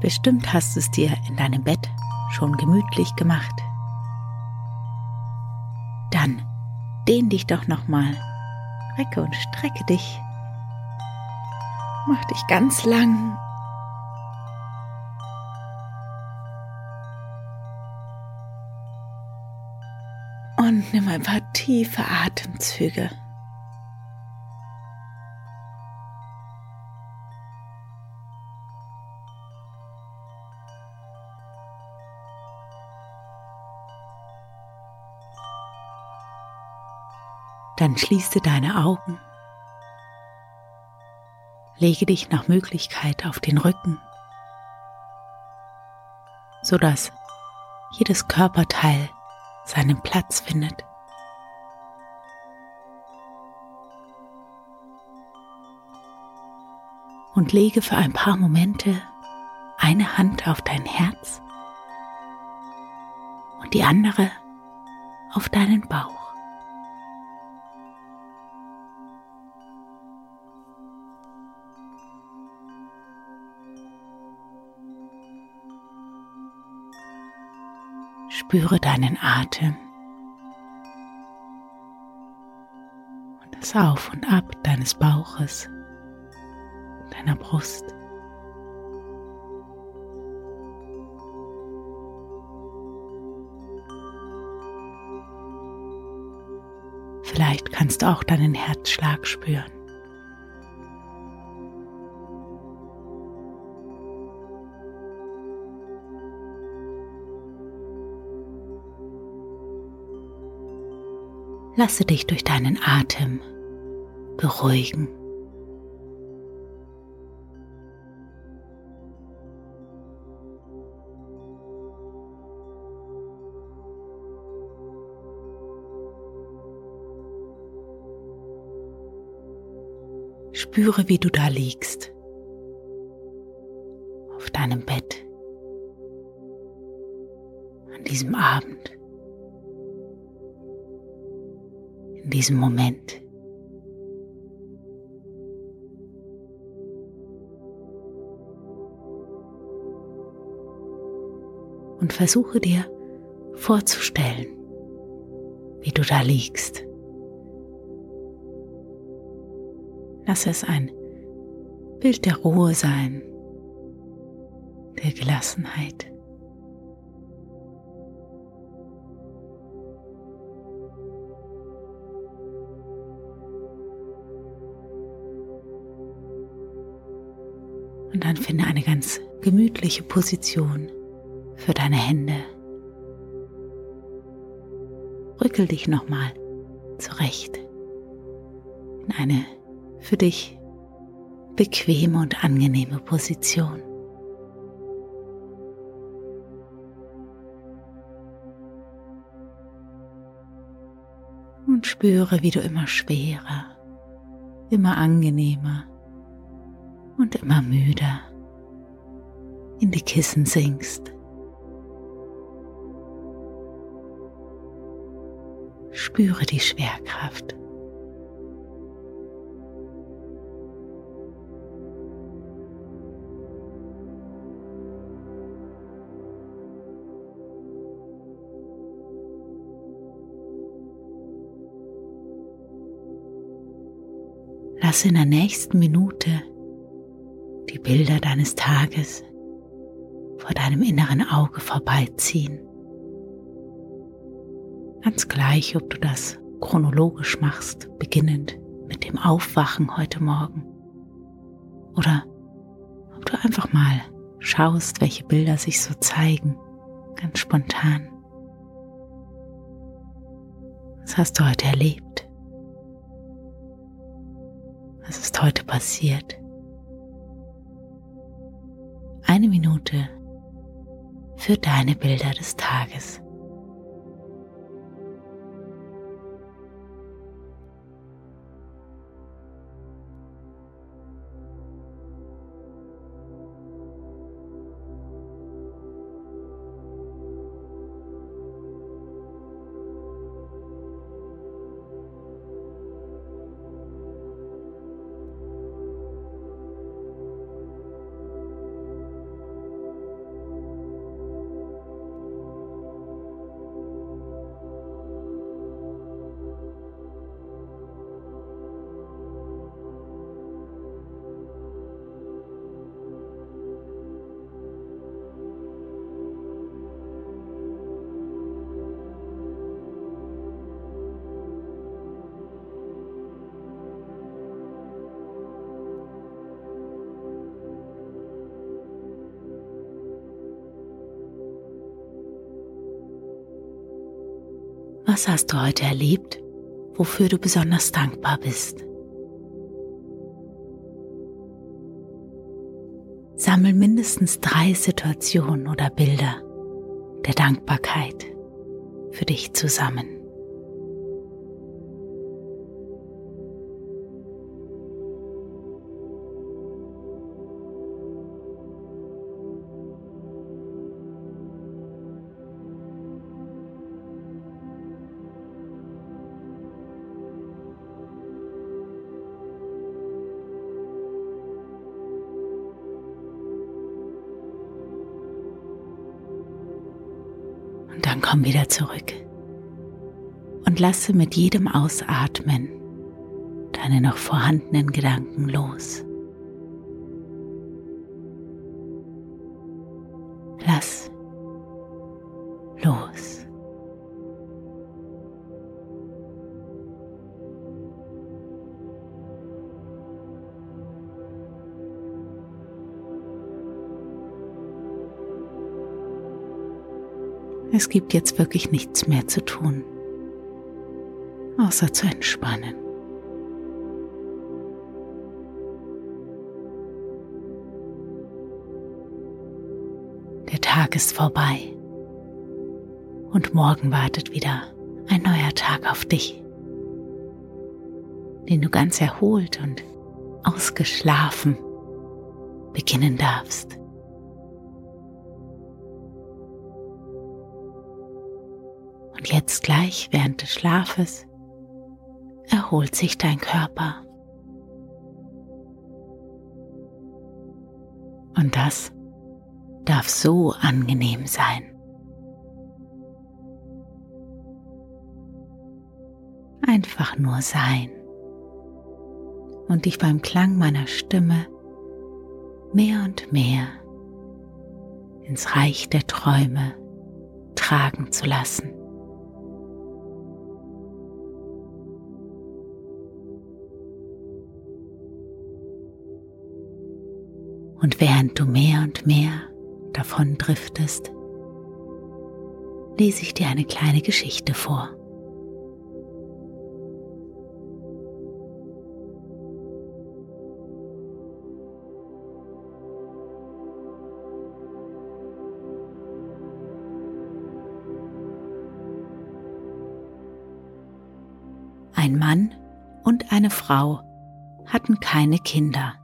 Bestimmt hast du es dir in deinem Bett schon gemütlich gemacht. Dann dehn dich doch nochmal, recke und strecke dich. Mach dich ganz lang. Und nimm ein paar tiefe Atemzüge. Dann schließe deine Augen. Lege dich nach Möglichkeit auf den Rücken, sodass jedes Körperteil seinen Platz findet. Und lege für ein paar Momente eine Hand auf dein Herz und die andere auf deinen Bauch. Spüre deinen Atem und das Auf und Ab deines Bauches, deiner Brust. Vielleicht kannst du auch deinen Herzschlag spüren. Lasse dich durch deinen Atem beruhigen. Spüre, wie du da liegst, auf deinem Bett, an diesem Abend. In diesem Moment. Und versuche dir vorzustellen, wie du da liegst. Lass es ein Bild der Ruhe sein, der Gelassenheit. Und dann finde eine ganz gemütliche Position für deine Hände. Rückel dich nochmal zurecht in eine für dich bequeme und angenehme Position. Und spüre, wie du immer schwerer, immer angenehmer und immer müder in die Kissen sinkst. Spüre die Schwerkraft. Lass in der nächsten Minute die Bilder deines Tages vor deinem inneren Auge vorbeiziehen. Ganz gleich, ob du das chronologisch machst, beginnend mit dem Aufwachen heute Morgen. Oder ob du einfach mal schaust, welche Bilder sich so zeigen, ganz spontan. Was hast du heute erlebt? Was ist heute passiert? Eine Minute für deine Bilder des Tages. Was hast du heute erlebt, wofür du besonders dankbar bist? Sammel mindestens drei Situationen oder Bilder der Dankbarkeit für dich zusammen. Komm wieder zurück und lasse mit jedem Ausatmen deine noch vorhandenen Gedanken los. Lass Es gibt jetzt wirklich nichts mehr zu tun, außer zu entspannen. Der Tag ist vorbei und morgen wartet wieder ein neuer Tag auf dich, den du ganz erholt und ausgeschlafen beginnen darfst. Jetzt gleich während des Schlafes erholt sich dein Körper. Und das darf so angenehm sein. Einfach nur sein und dich beim Klang meiner Stimme mehr und mehr ins Reich der Träume tragen zu lassen. Und während du mehr und mehr davon driftest, lese ich dir eine kleine Geschichte vor. Ein Mann und eine Frau hatten keine Kinder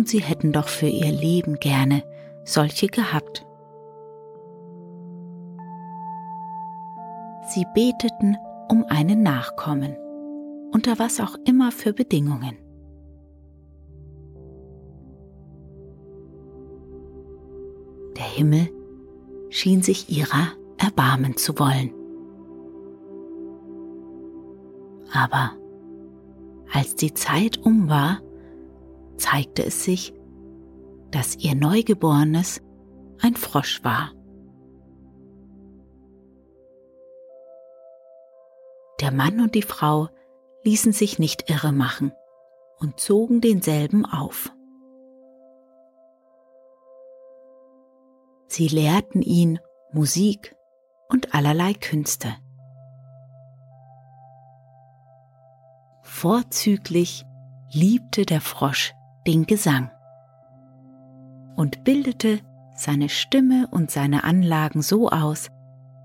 und sie hätten doch für ihr Leben gerne solche gehabt. Sie beteten um einen Nachkommen, unter was auch immer für Bedingungen. Der Himmel schien sich ihrer erbarmen zu wollen. Aber Als die Zeit um war, zeigte es sich, dass ihr Neugeborenes ein Frosch war. Der Mann und die Frau ließen sich nicht irre machen und zogen denselben auf. Sie lehrten ihn Musik und allerlei Künste. Vorzüglich liebte der Frosch den Gesang und bildete seine Stimme und seine Anlagen so aus,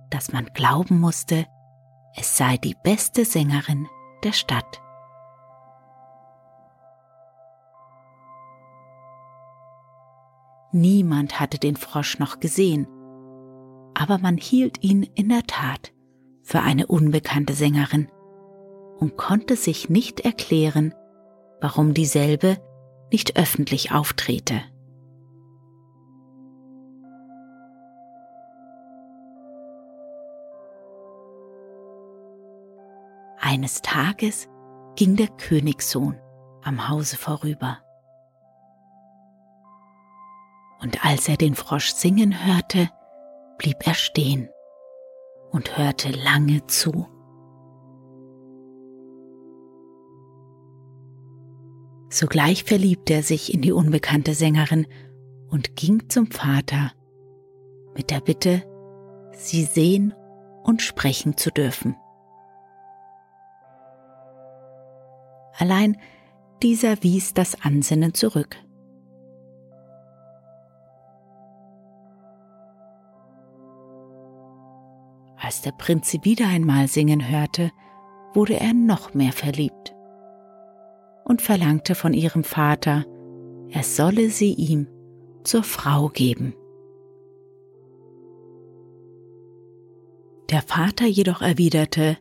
dass man glauben musste, es sei die beste Sängerin der Stadt. Niemand hatte den Frosch noch gesehen, aber man hielt ihn in der Tat für eine unbekannte Sängerin und konnte sich nicht erklären, warum dieselbe nicht öffentlich auftrete. Eines Tages ging der Königssohn am Hause vorüber. Und als er den Frosch singen hörte, blieb er stehen und hörte lange zu. Sogleich verliebte er sich in die unbekannte Sängerin und ging zum Vater mit der Bitte, sie sehen und sprechen zu dürfen. Allein dieser wies das Ansinnen zurück. Als der Prinz sie wieder einmal singen hörte, wurde er noch mehr verliebt und verlangte von ihrem Vater, er solle sie ihm zur Frau geben. Der Vater jedoch erwiderte,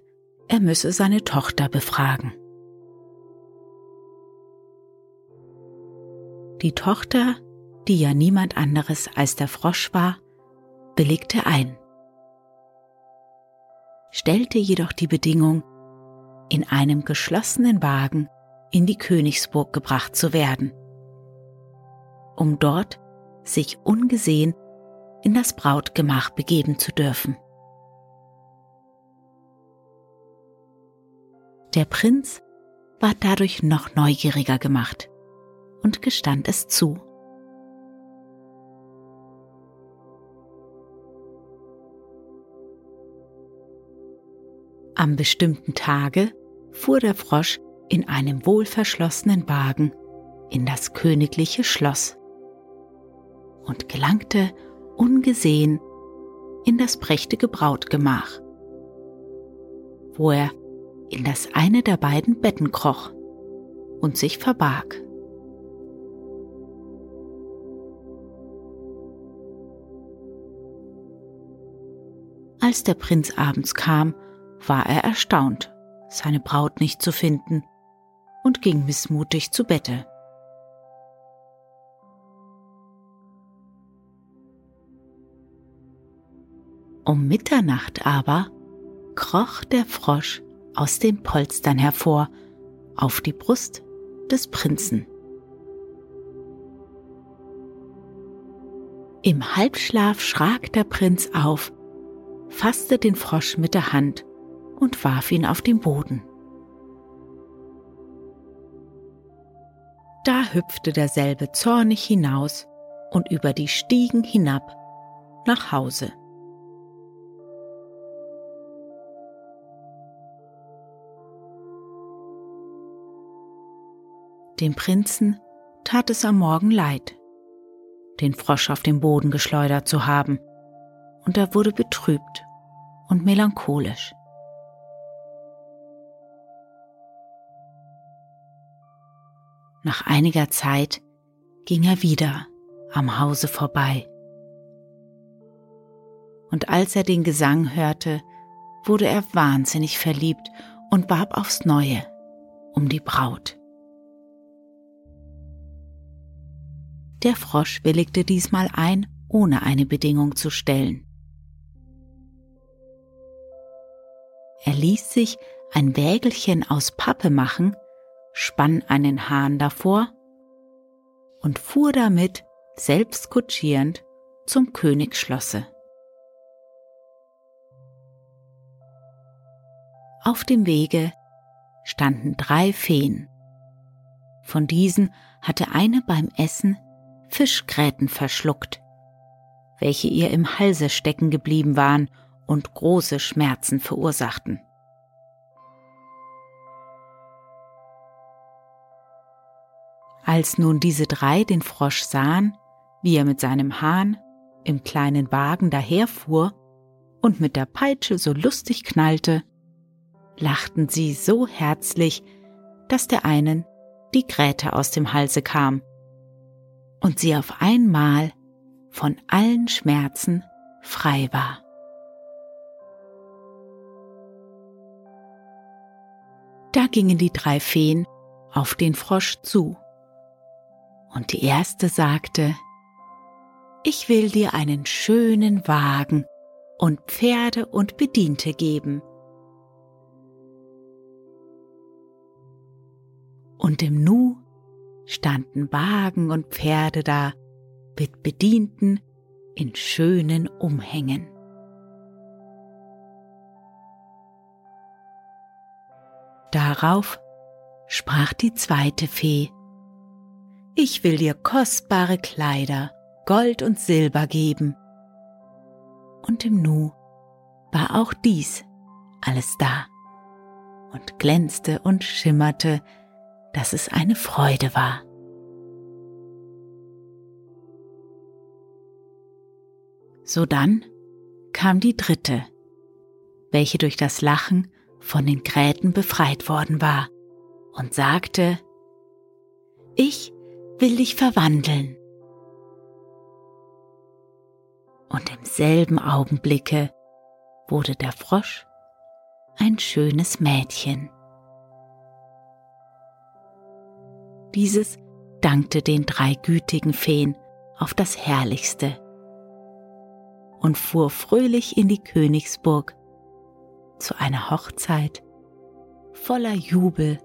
er müsse seine Tochter befragen. Die Tochter, die ja niemand anderes als der Frosch war, willigte ein stellte jedoch die Bedingung, in einem geschlossenen Wagen in die Königsburg gebracht zu werden, um dort sich ungesehen in das Brautgemach begeben zu dürfen. Der Prinz war dadurch noch neugieriger gemacht und gestand es zu. Am bestimmten Tage fuhr der Frosch in einem wohlverschlossenen Wagen in das königliche Schloss und gelangte ungesehen in das prächtige Brautgemach, wo er in das eine der beiden Betten kroch und sich verbarg. Als der Prinz abends kam war er erstaunt, seine Braut nicht zu finden, und ging missmutig zu Bette. Um Mitternacht aber kroch der Frosch aus den Polstern hervor auf die Brust des Prinzen. Im Halbschlaf schrak der Prinz auf, fasste den Frosch mit der Hand und warf ihn auf den Boden. Da hüpfte derselbe zornig hinaus und über die Stiegen hinab nach Hause. Dem Prinzen tat es am Morgen leid, den Frosch auf den Boden geschleudert zu haben, und er wurde betrübt und melancholisch. Nach einiger Zeit ging er wieder am Hause vorbei. Und als er den Gesang hörte, wurde er wahnsinnig verliebt und warb aufs neue um die Braut. Der Frosch willigte diesmal ein, ohne eine Bedingung zu stellen. Er ließ sich ein Wägelchen aus Pappe machen spann einen Hahn davor und fuhr damit, selbst kutschierend, zum Königsschlosse. Auf dem Wege standen drei Feen. Von diesen hatte eine beim Essen Fischgräten verschluckt, welche ihr im Halse stecken geblieben waren und große Schmerzen verursachten. Als nun diese drei den Frosch sahen, wie er mit seinem Hahn im kleinen Wagen daherfuhr und mit der Peitsche so lustig knallte, lachten sie so herzlich, dass der einen die Gräte aus dem Halse kam und sie auf einmal von allen Schmerzen frei war. Da gingen die drei Feen auf den Frosch zu und die erste sagte, ich will dir einen schönen Wagen und Pferde und Bediente geben. Und im Nu standen Wagen und Pferde da mit Bedienten in schönen Umhängen. Darauf sprach die zweite Fee ich will dir kostbare Kleider, Gold und Silber geben. Und im Nu war auch dies alles da und glänzte und schimmerte, dass es eine Freude war. Sodann kam die dritte, welche durch das Lachen von den Gräten befreit worden war und sagte, ich will dich verwandeln. Und im selben Augenblicke wurde der Frosch ein schönes Mädchen. Dieses dankte den drei gütigen Feen auf das Herrlichste und fuhr fröhlich in die Königsburg zu einer Hochzeit voller Jubel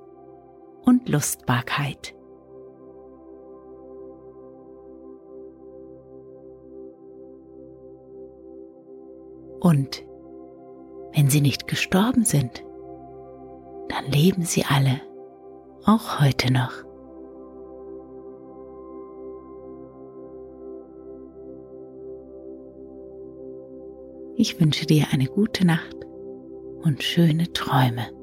und Lustbarkeit. Und wenn sie nicht gestorben sind, dann leben sie alle, auch heute noch. Ich wünsche dir eine gute Nacht und schöne Träume.